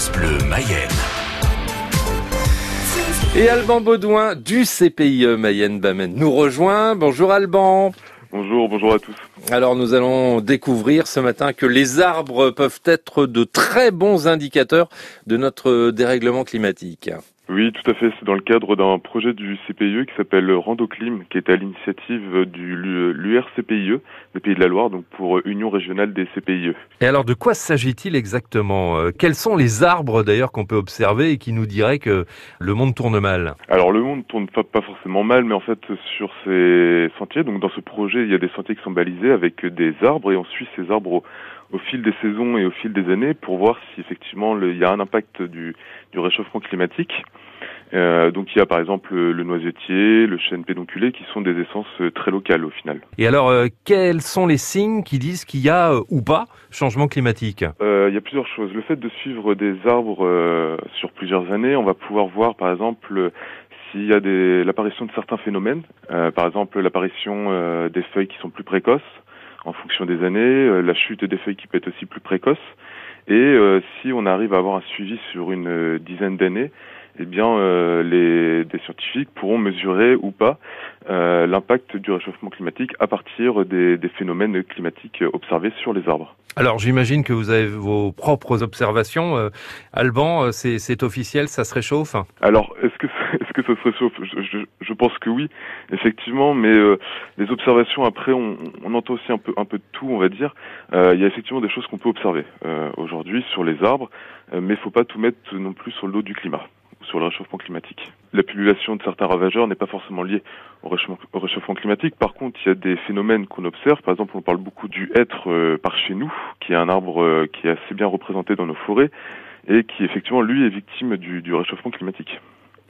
France Bleu Mayenne. Et Alban Baudouin du CPIE Mayenne Bamen nous rejoint. Bonjour Alban. Bonjour, bonjour à tous. Alors nous allons découvrir ce matin que les arbres peuvent être de très bons indicateurs de notre dérèglement climatique. Oui, tout à fait. C'est dans le cadre d'un projet du CPIE qui s'appelle Randoclim, qui est à l'initiative du l'URCPIE, des Pays de la Loire, donc pour Union régionale des CPIE. Et alors, de quoi s'agit-il exactement euh, Quels sont les arbres d'ailleurs qu'on peut observer et qui nous diraient que le monde tourne mal? Alors, le monde tourne pas, pas forcément mal, mais en fait, sur ces sentiers, donc dans ce projet, il y a des sentiers qui sont balisés avec des arbres et on suit ces arbres au, au fil des saisons et au fil des années pour voir si effectivement il y a un impact du, du réchauffement climatique. Euh, donc il y a par exemple le noisetier, le chêne pédonculé qui sont des essences euh, très locales au final. Et alors euh, quels sont les signes qui disent qu'il y a euh, ou pas changement climatique? Euh, Il y a plusieurs choses. Le fait de suivre des arbres sur plusieurs années, on va pouvoir voir par exemple s'il y a l'apparition de certains phénomènes, par exemple l'apparition des feuilles qui sont plus précoces en fonction des années, la chute des feuilles qui peut être aussi plus précoce. Et si on arrive à avoir un suivi sur une dizaine d'années, eh bien, euh, les, des scientifiques pourront mesurer ou pas euh, l'impact du réchauffement climatique à partir des, des, phénomènes climatiques observés sur les arbres. Alors, j'imagine que vous avez vos propres observations. Euh, Alban, euh, c'est officiel, ça se réchauffe Alors, est-ce que est-ce que ça se réchauffe? Je, je, je, pense que oui, effectivement, mais euh, les observations après, on, on, entend aussi un peu un peu de tout, on va dire. il y a effectivement des choses qu'on peut observer aujourd'hui sur les arbres, mais il faut pas tout mettre non plus sur le dos du climat sur le réchauffement climatique. La population de certains ravageurs n'est pas forcément liée au réchauffement, au réchauffement, climatique. Par contre, il y a des phénomènes qu'on observe. Par exemple, on parle beaucoup du hêtre euh, par chez nous, qui est un arbre euh, qui est assez bien représenté dans nos forêts et qui effectivement, lui, est victime du réchauffement climatique.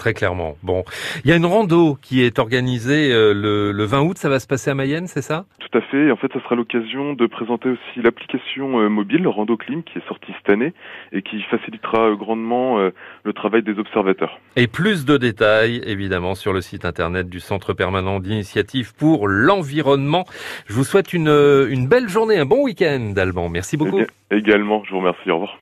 Très clairement. Bon, il y a une rando qui est organisée euh, le, le, 20 août. Ça va se passer à Mayenne, c'est ça? Tout à fait. En fait, ça sera l'occasion de présenter aussi l'application euh, mobile Rando Clim qui est sortie cette année et qui facilitera euh, grandement le travail des observateurs. Et plus de détails, évidemment, sur le site internet du Centre permanent d'initiative pour l'environnement. Je vous souhaite une, une belle journée, un bon week-end, Alban. Merci beaucoup. Eh également, je vous remercie. Au revoir.